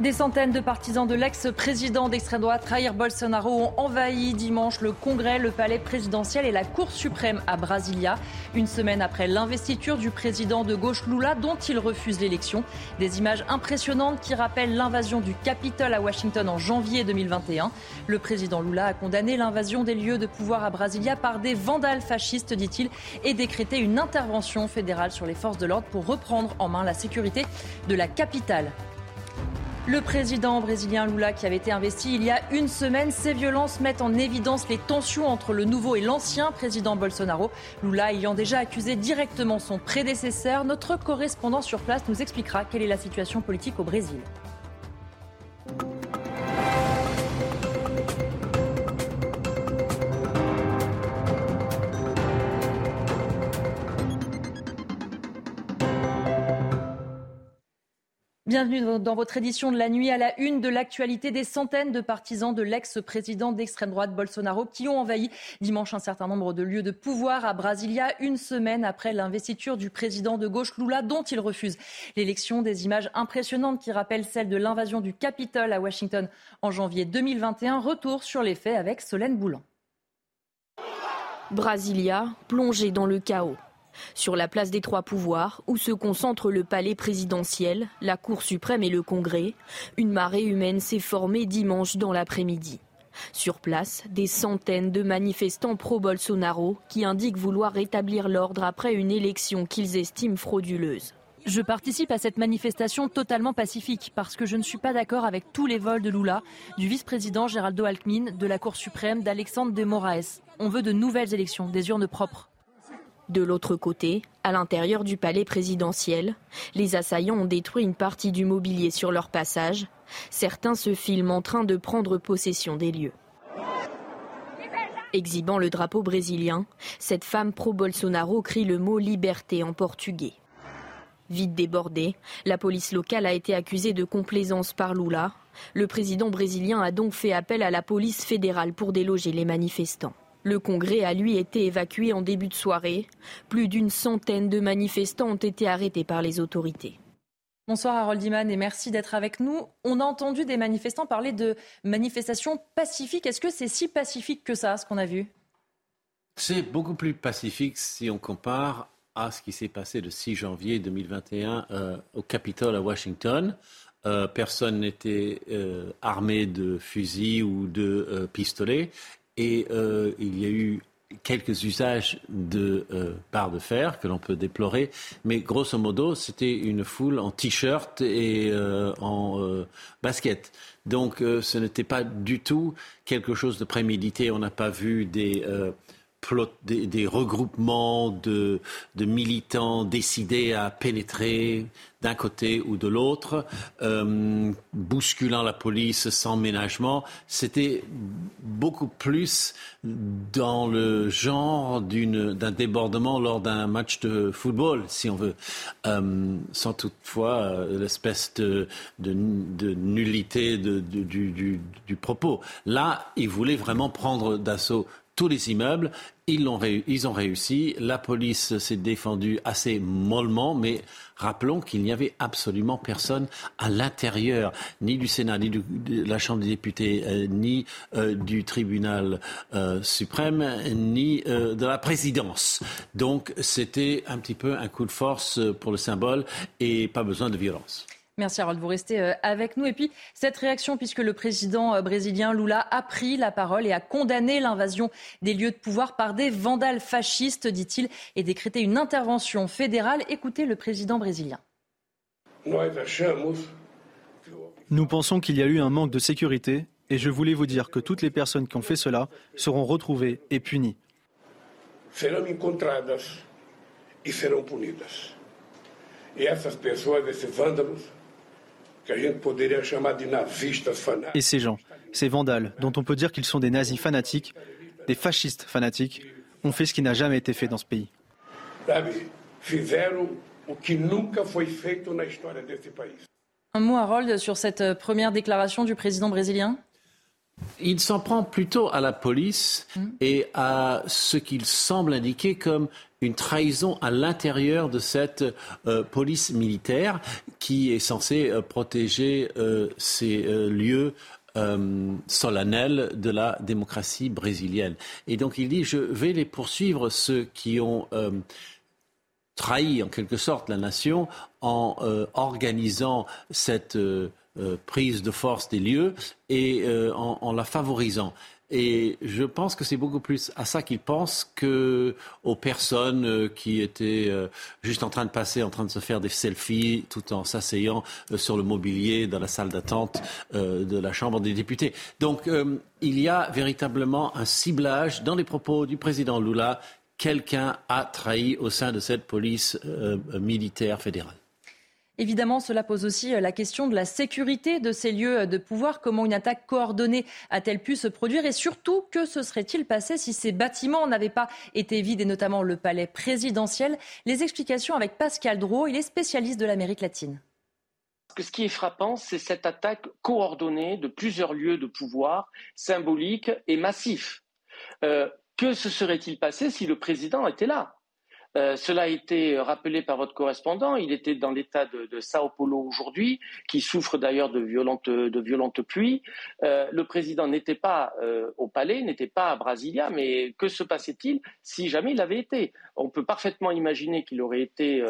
Des centaines de partisans de l'ex-président d'extrême droite Jair Bolsonaro ont envahi dimanche le Congrès, le palais présidentiel et la Cour suprême à Brasilia. Une semaine après l'investiture du président de gauche Lula, dont il refuse l'élection. Des images impressionnantes qui rappellent l'invasion du Capitole à Washington en janvier 2021. Le président Lula a condamné l'invasion des lieux de pouvoir à Brasilia par des vandales fascistes, dit-il, et décrété une intervention fédérale sur les forces de l'ordre pour reprendre en main la sécurité de la capitale. Le président brésilien Lula, qui avait été investi il y a une semaine, ces violences mettent en évidence les tensions entre le nouveau et l'ancien président Bolsonaro. Lula ayant déjà accusé directement son prédécesseur, notre correspondant sur place nous expliquera quelle est la situation politique au Brésil. Bienvenue dans votre édition de la nuit à la une de l'actualité des centaines de partisans de l'ex-président d'extrême droite Bolsonaro qui ont envahi dimanche un certain nombre de lieux de pouvoir à Brasilia une semaine après l'investiture du président de gauche Lula dont il refuse l'élection. Des images impressionnantes qui rappellent celles de l'invasion du Capitole à Washington en janvier 2021. Retour sur les faits avec Solène Boulan. Brasilia, plongée dans le chaos. Sur la place des trois pouvoirs, où se concentrent le palais présidentiel, la Cour suprême et le Congrès, une marée humaine s'est formée dimanche dans l'après-midi. Sur place, des centaines de manifestants pro-Bolsonaro qui indiquent vouloir rétablir l'ordre après une élection qu'ils estiment frauduleuse. Je participe à cette manifestation totalement pacifique parce que je ne suis pas d'accord avec tous les vols de Lula, du vice-président Geraldo Alckmin, de la Cour suprême, d'Alexandre de Moraes. On veut de nouvelles élections, des urnes propres. De l'autre côté, à l'intérieur du palais présidentiel, les assaillants ont détruit une partie du mobilier sur leur passage. Certains se filment en train de prendre possession des lieux. Exhibant le drapeau brésilien, cette femme pro-Bolsonaro crie le mot liberté en portugais. Vite débordée, la police locale a été accusée de complaisance par Lula. Le président brésilien a donc fait appel à la police fédérale pour déloger les manifestants. Le Congrès a lui été évacué en début de soirée. Plus d'une centaine de manifestants ont été arrêtés par les autorités. Bonsoir Harold Iman et merci d'être avec nous. On a entendu des manifestants parler de manifestations pacifiques. Est-ce que c'est si pacifique que ça, ce qu'on a vu? C'est beaucoup plus pacifique si on compare à ce qui s'est passé le 6 janvier 2021 euh, au Capitole à Washington. Euh, personne n'était euh, armé de fusils ou de pistolets et euh, il y a eu quelques usages de euh, barres de fer que l'on peut déplorer, mais grosso modo, c'était une foule en t-shirt et euh, en basket. Donc ce n'était pas du tout quelque chose de prémédité. On n'a pas vu des des, regroupements de, militants décidés à pénétrer d'un côté ou de l'autre, euh, bousculant la police sans ménagement. C'était beaucoup plus dans le genre d'un débordement lors d'un match de football, si on veut, euh, sans toutefois euh, l'espèce de, nullité du, du propos. Là, ils voulaient vraiment prendre d'assaut tous les immeubles. Ils, ont, ils ont réussi. La police s'est défendue assez mollement, mais rappelons qu'il n'y avait absolument personne à l'intérieur, ni du Sénat, ni de la Chambre des députés, euh, ni euh, du tribunal euh, suprême, ni de la présidence. Donc c'était un petit peu un coup de force pour le symbole et pas besoin de violence. Merci Harold, vous restez euh, avec nous. Et puis cette réaction, puisque le président euh, brésilien Lula a pris la parole et a condamné l'invasion des lieux de pouvoir par des vandales fascistes, dit-il, et décrété une intervention fédérale. Écoutez le président brésilien. Nous pensons qu'il y a eu un manque de sécurité et je voulais vous dire que toutes les personnes qui ont fait cela seront retrouvées et punies. Et ces gens, ces vandales, dont on peut dire qu'ils sont des nazis fanatiques, des fascistes fanatiques, ont fait ce qui n'a jamais été fait dans ce pays. Un mot, Harold, sur cette première déclaration du président brésilien? Il s'en prend plutôt à la police mmh. et à ce qu'il semble indiquer comme une trahison à l'intérieur de cette euh, police militaire qui est censée euh, protéger euh, ces lieux solennels de la démocratie brésilienne. Et donc il dit, je vais les poursuivre, ceux qui ont trahi en quelque sorte la nation en organisant cette prise de force des lieux et en, la favorisant. Et je pense que c'est beaucoup plus à ça qu'ils pensent qu'aux personnes euh, qui étaient euh, juste en train de passer, en train de se faire des selfies tout en s'asseyant euh, sur le mobilier dans la salle d'attente de la Chambre des députés. Donc il y a véritablement un ciblage dans les propos du président Lula. Quelqu'un a trahi au sein de cette police militaire fédérale. Évidemment, cela pose aussi euh, la question de la sécurité de ces lieux de pouvoir. Comment une attaque coordonnée a-t-elle pu se produire Et surtout, que se serait-il passé si ces bâtiments n'avaient pas été vides, et notamment le palais présidentiel? Les explications avec Pascal Drault, il est spécialiste de l'Amérique latine. Ce qui est frappant, c'est cette attaque coordonnée de plusieurs lieux de pouvoir, symbolique et massif. Euh, que se serait-il passé si le président était là? Euh, cela a été rappelé par votre correspondant. Il était dans l'état de, Sao Paulo aujourd'hui, qui souffre d'ailleurs de violentes, pluies. Euh, le président n'était pas euh, au palais, n'était pas à Brasilia, mais que se passait-il si jamais il avait été? On peut parfaitement imaginer qu'il aurait été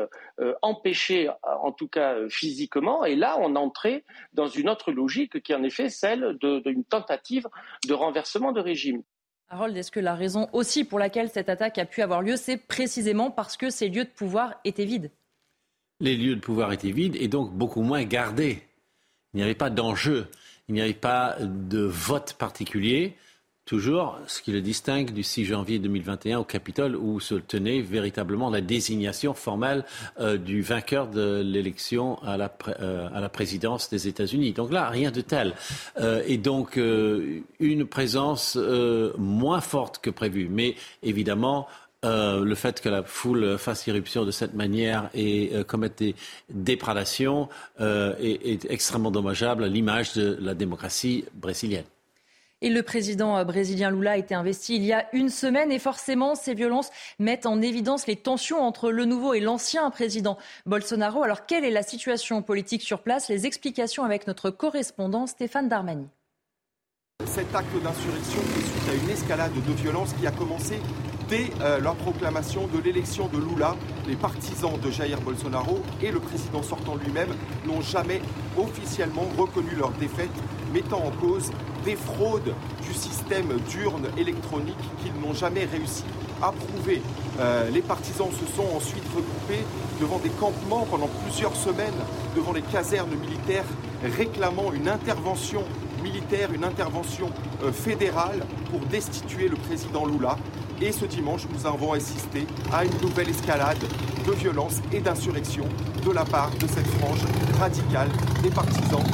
empêché, en tout cas physiquement, et là on entrait dans une autre logique qui est en effet celle d'une tentative de renversement de régime. Harold, est-ce que la raison aussi pour laquelle cette attaque a pu avoir lieu, c'est précisément parce que ces lieux de pouvoir étaient vides? Les lieux de pouvoir étaient vides et donc beaucoup moins gardés. Il n'y avait pas d'enjeu, il n'y avait pas de vote particulier toujours ce qui le distingue du 6 janvier 2021 au Capitole où se tenait véritablement la désignation formelle euh, du vainqueur de l'élection à, la, euh, à la présidence des États-Unis. Donc là, rien de tel. Euh, et donc, une présence moins forte que prévu. Mais évidemment, le fait que la foule fasse irruption de cette manière et commette des déprédations est, est extrêmement dommageable à l'image de la démocratie brésilienne. Et le président euh, brésilien Lula a été investi il y a une semaine et forcément ces violences mettent en évidence les tensions entre le nouveau et l'ancien président Bolsonaro. Alors quelle est la situation politique sur place? Les explications avec notre correspondant Stéphane Darmani. Cet acte d'insurrection fait suite à une escalade de violence qui a commencé dès euh, la proclamation de l'élection de Lula. Les partisans de Jair Bolsonaro et le président sortant lui-même n'ont jamais officiellement reconnu leur défaite, mettant en cause des fraudes du système d'urne électronique qu'ils n'ont jamais réussi à prouver. Euh, les partisans se sont ensuite regroupés devant des campements pendant plusieurs semaines, devant les casernes militaires, réclamant une intervention militaire, une intervention euh, fédérale pour destituer le président Lula. Et ce dimanche, nous avons assisté à une nouvelle escalade de violence et d'insurrection de la part de cette frange radicale des partisans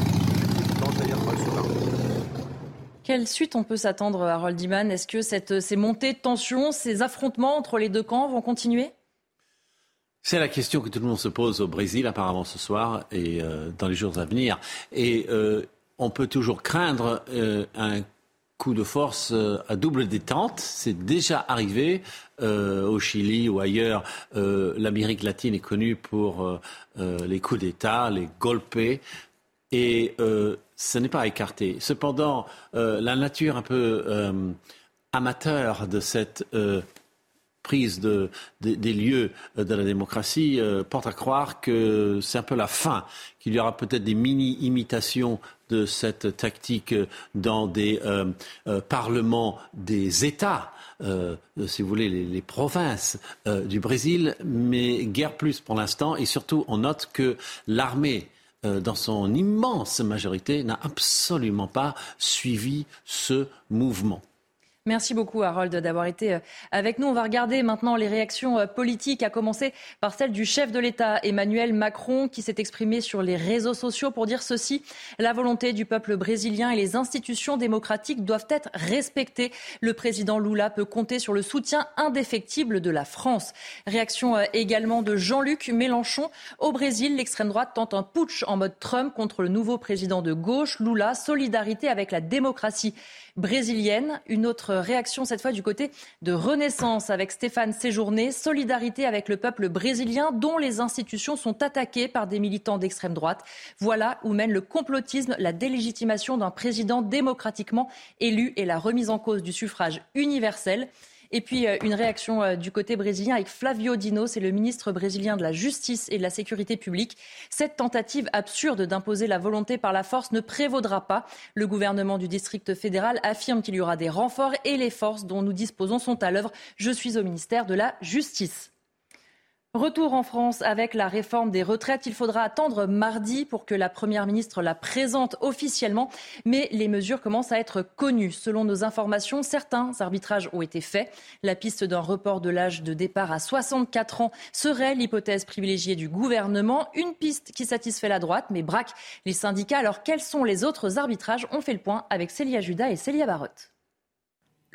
Quelle suite on peut s'attendre, Harold Iman? Est-ce que ces montées de tension, ces affrontements entre les deux camps vont continuer? C'est la question que tout le monde se pose au Brésil, apparemment ce soir et euh, dans les jours à venir. Et euh, on peut toujours craindre euh, un coup de force à double détente. C'est déjà arrivé au Chili ou ailleurs. L'Amérique latine est connue pour les coups d'État, les golpes. Et ce n'est pas à écarter. Cependant, euh, la nature un peu euh, amateur de cette euh, prise de, des lieux de la démocratie porte à croire que c'est un peu la fin, qu'il y aura peut-être des mini-imitations de cette tactique dans des parlements des États. si vous voulez, les, les provinces du Brésil, mais guère plus pour l'instant. Et surtout, on note que l'armée euh, dans son immense majorité, n'a absolument pas suivi ce mouvement. Merci beaucoup Harold d'avoir été euh, avec nous. On va regarder maintenant les réactions euh, politiques, à commencer par celle du chef de l'État, Emmanuel Macron, qui s'est exprimé sur les réseaux sociaux pour dire ceci. La volonté du peuple brésilien et les institutions démocratiques doivent être respectées. Le président Lula peut compter sur le soutien indéfectible de la France. Réaction euh, également de Jean-Luc Mélenchon. Au Brésil, l'extrême droite tente un putsch en mode Trump contre le nouveau président de gauche, Lula. Solidarité avec la démocratie brésilienne. Une autre réaction, cette fois du côté de Renaissance, avec Stéphane Séjourné. Solidarité avec le peuple brésilien, dont les institutions sont attaquées par des militants d'extrême droite. Voilà où mène le complotisme, la délégitimation d'un président démocratiquement élu et la remise en cause du suffrage universel. Et puis euh, une réaction euh, du côté brésilien avec Flavio Dino, c'est le ministre brésilien de la Justice et de la Sécurité publique. Cette tentative absurde d'imposer la volonté par la force ne prévaudra pas. Le gouvernement du district fédéral affirme qu'il y aura des renforts et les forces dont nous disposons sont à l'œuvre. Je suis au ministère de la Justice. Retour en France avec la réforme des retraites. Il faudra attendre mardi pour que la Première ministre la présente officiellement, mais les mesures commencent à être connues. Selon nos informations, certains arbitrages ont été faits. La piste d'un report de l'âge de départ à 64 ans serait l'hypothèse privilégiée du gouvernement. Une piste qui satisfait la droite, mais braque les syndicats. Alors quels sont les autres arbitrages? On fait le point avec Célia Judas et Célia Barotte.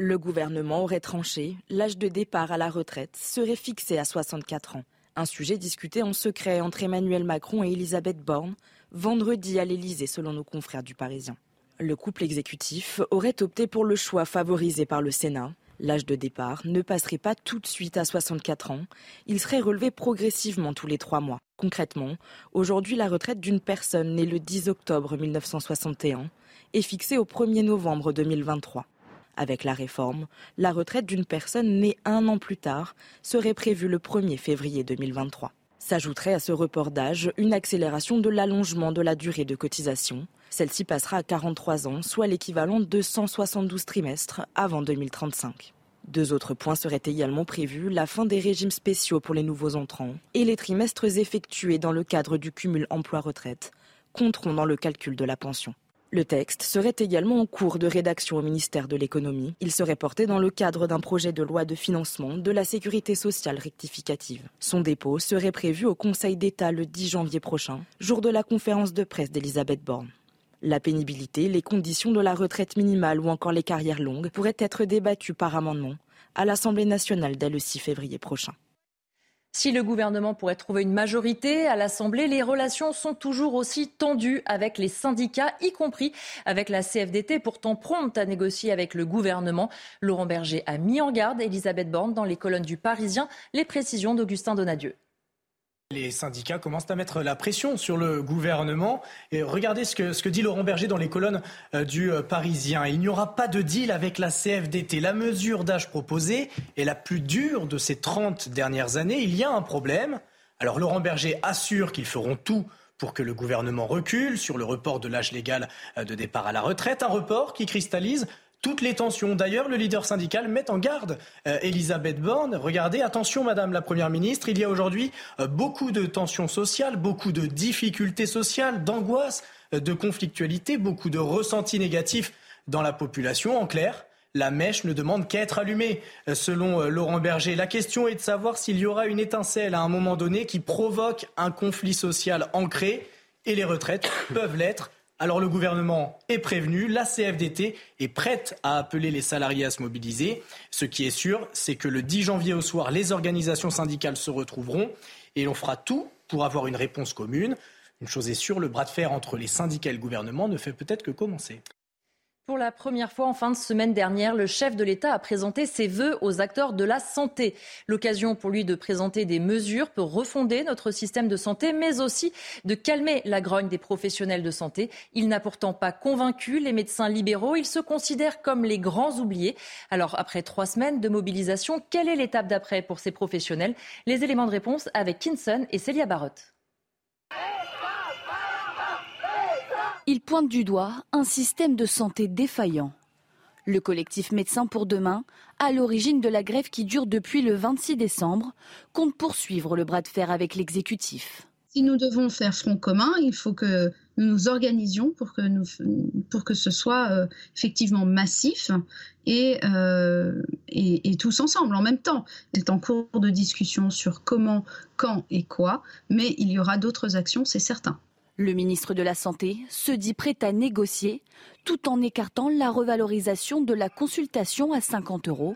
Le gouvernement aurait tranché, l'âge de départ à la retraite serait fixé à 64 ans. Un sujet discuté en secret entre Emmanuel Macron et Elisabeth Borne vendredi à l'Elysée selon nos confrères du Parisien. Le couple exécutif aurait opté pour le choix favorisé par le Sénat. L'âge de départ ne passerait pas tout de suite à 64 ans, il serait relevé progressivement tous les trois mois. Concrètement, aujourd'hui la retraite d'une personne née le 10 octobre 1961 est fixée au 1er novembre 2023. Avec la réforme, la retraite d'une personne née un an plus tard serait prévue le 1er février 2023. S'ajouterait à ce report d'âge une accélération de l'allongement de la durée de cotisation. Celle-ci passera à 43 ans, soit l'équivalent de 172 trimestres avant 2035. Deux autres points seraient également prévus, la fin des régimes spéciaux pour les nouveaux entrants et les trimestres effectués dans le cadre du cumul emploi-retraite compteront dans le calcul de la pension. Le texte serait également en cours de rédaction au ministère de l'économie. Il serait porté dans le cadre d'un projet de loi de financement de la sécurité sociale rectificative. Son dépôt serait prévu au Conseil d'État le 10 janvier prochain, jour de la conférence de presse d'Elisabeth Borne. La pénibilité, les conditions de la retraite minimale ou encore les carrières longues pourraient être débattues par amendement à l'Assemblée nationale dès le 6 février prochain. Si le gouvernement pourrait trouver une majorité à l'Assemblée, les relations sont toujours aussi tendues avec les syndicats, y compris avec la CFDT, pourtant prompte à négocier avec le gouvernement. Laurent Berger a mis en garde Elisabeth Borne dans les colonnes du Parisien. Les précisions d'Augustin Donadieu. Les syndicats commencent à mettre la pression sur le gouvernement. Et regardez ce que, dit Laurent Berger dans les colonnes euh, du euh, Parisien. Il n'y aura pas de deal avec la CFDT. La mesure d'âge proposée est la plus dure de ces 30 dernières années. Il y a un problème. Alors Laurent Berger assure qu'ils feront tout pour que le gouvernement recule sur le report de l'âge légal euh, de départ à la retraite, un report qui cristallise toutes les tensions. D'ailleurs, le leader syndical met en garde euh, Elisabeth Borne. Regardez, attention, Madame la Première ministre, il y a aujourd'hui euh, beaucoup de tensions sociales, beaucoup de difficultés sociales, d'angoisse, euh, de conflictualité, beaucoup de ressentis négatifs dans la population. En clair, la mèche ne demande qu'à être allumée, selon Laurent Berger. La question est de savoir s'il y aura une étincelle à un moment donné qui provoque un conflit social ancré, et les retraites peuvent l'être alors le gouvernement est prévenu, la CFDT est prête à appeler les salariés à se mobiliser. Ce qui est sûr, c'est que le 10 janvier au soir, les organisations syndicales se retrouveront et l'on fera tout pour avoir une réponse commune. Une chose est sûre, le bras de fer entre les syndicats et le gouvernement ne fait peut-être que commencer. Pour la première fois en fin de semaine dernière, le chef de l'État a présenté ses vœux aux acteurs de la santé. L'occasion pour lui de présenter des mesures pour refonder notre système de santé, mais aussi de calmer la grogne des professionnels de santé. Il n'a pourtant pas convaincu les médecins libéraux. Il se considère comme les grands oubliés. Alors, après trois semaines de mobilisation, quelle est l'étape d'après pour ces professionnels? Les éléments de réponse avec Kinson et Célia Barotte. Il pointe du doigt un système de santé défaillant. Le collectif Médecins pour demain, à l'origine de la grève qui dure depuis le 26 décembre, compte poursuivre le bras de fer avec l'exécutif. Si nous devons faire front commun, il faut que nous nous organisions pour que, nous, pour que ce soit euh, effectivement massif euh, et, et, tous ensemble en même temps. C'est en cours de discussion sur comment, quand et quoi, mais il y aura d'autres actions, c'est certain. Le ministre de la Santé se dit prêt à négocier tout en écartant la revalorisation de la consultation à 50 euros.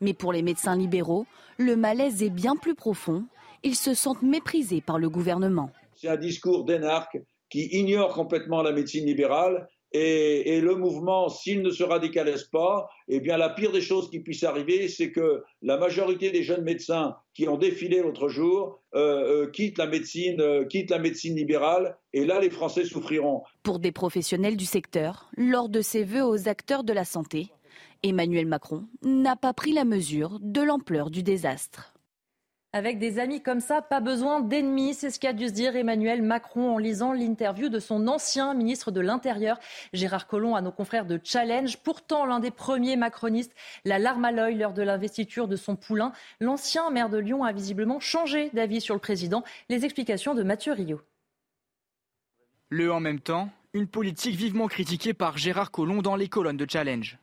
Mais pour les médecins libéraux, le malaise est bien plus profond. Ils se sentent méprisés par le gouvernement. C'est un discours d'énarque qui ignore complètement la médecine libérale. Et, le mouvement, s'il ne se radicalise pas, eh bien, la pire des choses qui puisse arriver, c'est que la majorité des jeunes médecins qui ont défilé l'autre jour euh, euh, quittent la médecine, euh, la libérale. Et là, les Français souffriront. Pour des professionnels du secteur, lors de ses vœux aux acteurs de la santé, Emmanuel Macron n'a pas pris la mesure de l'ampleur du désastre. Avec des amis comme ça, pas besoin d'ennemis, c'est ce qu'a dû se dire Emmanuel Macron en lisant l'interview de son ancien ministre de l'Intérieur, Gérard Collomb, à nos confrères de Challenge. Pourtant, l'un des premiers macronistes, la larme à l'œil lors de l'investiture de son poulain, l'ancien maire de Lyon a visiblement changé d'avis sur le président. Les explications de Mathieu Rio. Le en même temps, une politique vivement critiquée par Gérard Collomb dans les colonnes de Challenge.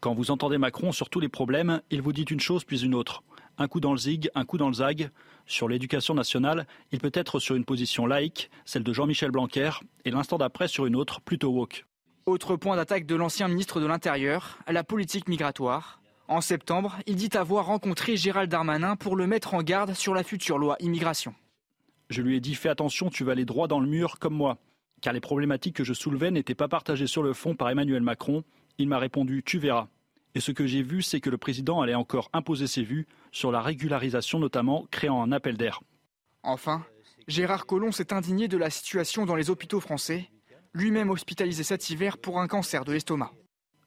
Quand vous entendez Macron sur tous les problèmes, il vous dit une chose puis une autre un coup dans le zig, un coup dans le zag. Sur l'éducation nationale, il peut être sur une position laïque, celle de Jean-Michel Blanquer, et l'instant d'après sur une autre, plutôt woke. Autre point d'attaque de l'ancien ministre de l'Intérieur, la politique migratoire. En septembre, il dit avoir rencontré Gérald Darmanin pour le mettre en garde sur la future loi immigration. Je lui ai dit fais attention, tu vas aller droit dans le mur comme moi. Car les problématiques que je soulevais n'étaient pas partagées sur le fond par Emmanuel Macron. Il m'a répondu tu verras. Et ce que j'ai vu, c'est que le président allait encore imposer ses vues sur la régularisation, notamment créant un appel d'air. Enfin, Gérard Collomb s'est indigné de la situation dans les hôpitaux français, lui-même hospitalisé cet hiver pour un cancer de l'estomac.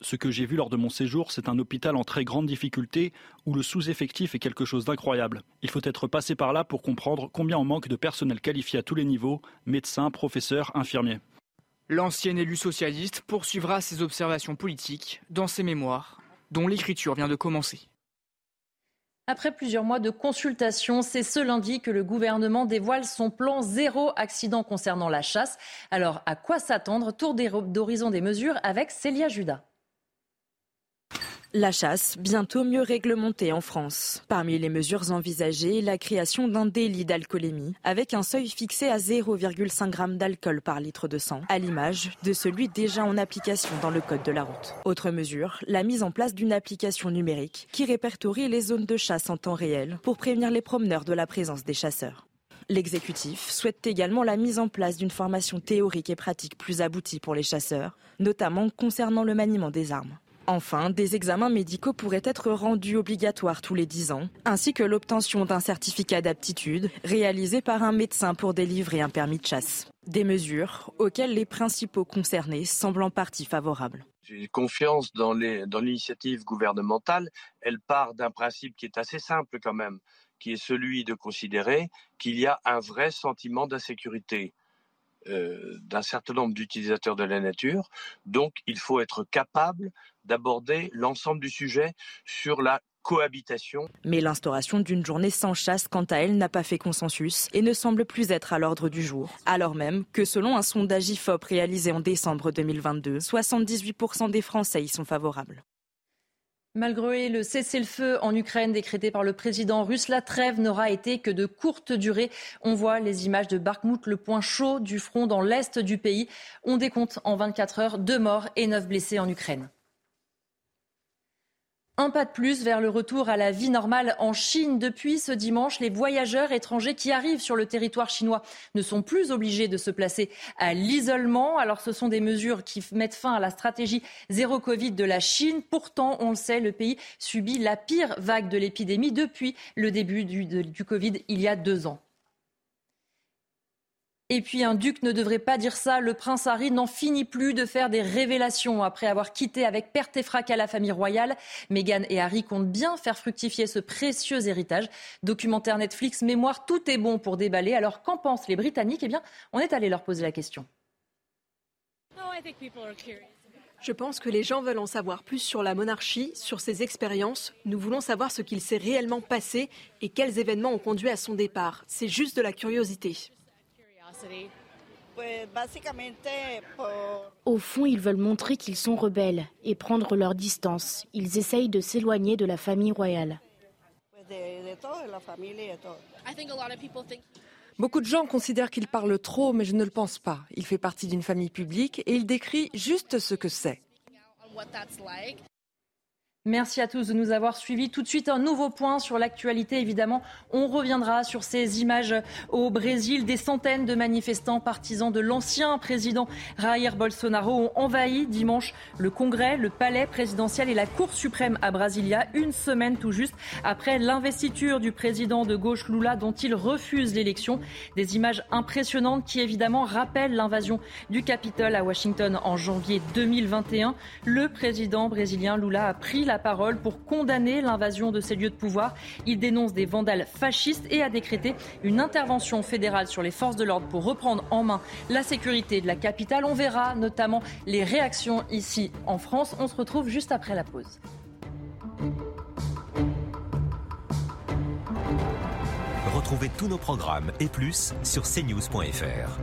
Ce que j'ai vu lors de mon séjour, c'est un hôpital en très grande difficulté où le sous-effectif est quelque chose d'incroyable. Il faut être passé par là pour comprendre combien on manque de personnel qualifié à tous les niveaux, médecins, professeurs, infirmiers. L'ancien élu socialiste poursuivra ses observations politiques dans ses mémoires dont l'écriture vient de commencer. Après plusieurs mois de consultation, c'est ce lundi que le gouvernement dévoile son plan zéro accident concernant la chasse. Alors, à quoi s'attendre? Tour d'horizon des mesures avec Célia Judas. La chasse, bientôt mieux réglementée en France. Parmi les mesures envisagées, la création d'un délit d'alcoolémie, avec un seuil fixé à 0,5 g d'alcool par litre de sang, à l'image de celui déjà en application dans le Code de la route. Autre mesure, la mise en place d'une application numérique qui répertorie les zones de chasse en temps réel pour prévenir les promeneurs de la présence des chasseurs. L'exécutif souhaite également la mise en place d'une formation théorique et pratique plus aboutie pour les chasseurs, notamment concernant le maniement des armes. Enfin, des examens médicaux pourraient être rendus obligatoires tous les 10 ans, ainsi que l'obtention d'un certificat d'aptitude réalisé par un médecin pour délivrer un permis de chasse. Des mesures auxquelles les principaux concernés semblent en partie favorables. J'ai confiance dans l'initiative gouvernementale. Elle part d'un principe qui est assez simple quand même, qui est celui de considérer qu'il y a un vrai sentiment d'insécurité. Euh, d'un certain nombre d'utilisateurs de la nature. Donc, il faut être capable d'aborder l'ensemble du sujet sur la cohabitation. Mais l'instauration d'une journée sans chasse, quant à elle, n'a pas fait consensus et ne semble plus être à l'ordre du jour. Alors même que selon un sondage IFOP réalisé en décembre 2022, 78% des Français y sont favorables. Malgré le cessez-le-feu en Ukraine décrété par le président russe, la trêve n'aura été que de courte durée. On voit les images de Bakhmut, le point chaud du front dans l'est du pays. On décompte en 24 heures deux morts et neuf blessés en Ukraine. Un pas de plus vers le retour à la vie normale en Chine. Depuis ce dimanche, les voyageurs étrangers qui arrivent sur le territoire chinois ne sont plus obligés de se placer à l'isolement. Alors ce sont des mesures qui mettent fin à la stratégie zéro Covid de la Chine. Pourtant, on le sait, le pays subit la pire vague de l'épidémie depuis le début du, du Covid il y a deux ans. Et puis un duc ne devrait pas dire ça. Le prince Harry n'en finit plus de faire des révélations après avoir quitté avec perte et fracas la famille royale. Meghan et Harry comptent bien faire fructifier ce précieux héritage. Documentaire Netflix, mémoire, tout est bon pour déballer. Alors qu'en pensent les Britanniques? Eh bien, on est allé leur poser la question. Je pense que les gens veulent en savoir plus sur la monarchie, sur ses expériences. Nous voulons savoir ce qu'il s'est réellement passé et quels événements ont conduit à son départ. C'est juste de la curiosité. Au fond, ils veulent montrer qu'ils sont rebelles et prendre leur distance. Ils essayent de s'éloigner de la famille royale. Beaucoup de gens considèrent qu'il parle trop, mais je ne le pense pas. Il fait partie d'une famille publique et il décrit juste ce que c'est. Merci à tous de nous avoir suivis. Tout de suite, un nouveau point sur l'actualité. Évidemment, on reviendra sur ces images au Brésil. Des centaines de manifestants partisans de l'ancien président Jair Bolsonaro ont envahi dimanche le Congrès, le palais présidentiel et la Cour suprême à Brasilia, une semaine tout juste après l'investiture du président de gauche Lula dont il refuse l'élection. Des images impressionnantes qui évidemment rappellent l'invasion du Capitole à Washington en janvier 2021. Le président brésilien Lula a pris la la parole pour condamner l'invasion de ces lieux de pouvoir. Il dénonce des vandales fascistes et a décrété une intervention fédérale sur les forces de l'ordre pour reprendre en main la sécurité de la capitale. On verra notamment les réactions ici en France. On se retrouve juste après la pause. Retrouvez tous nos programmes et plus sur cnews.fr.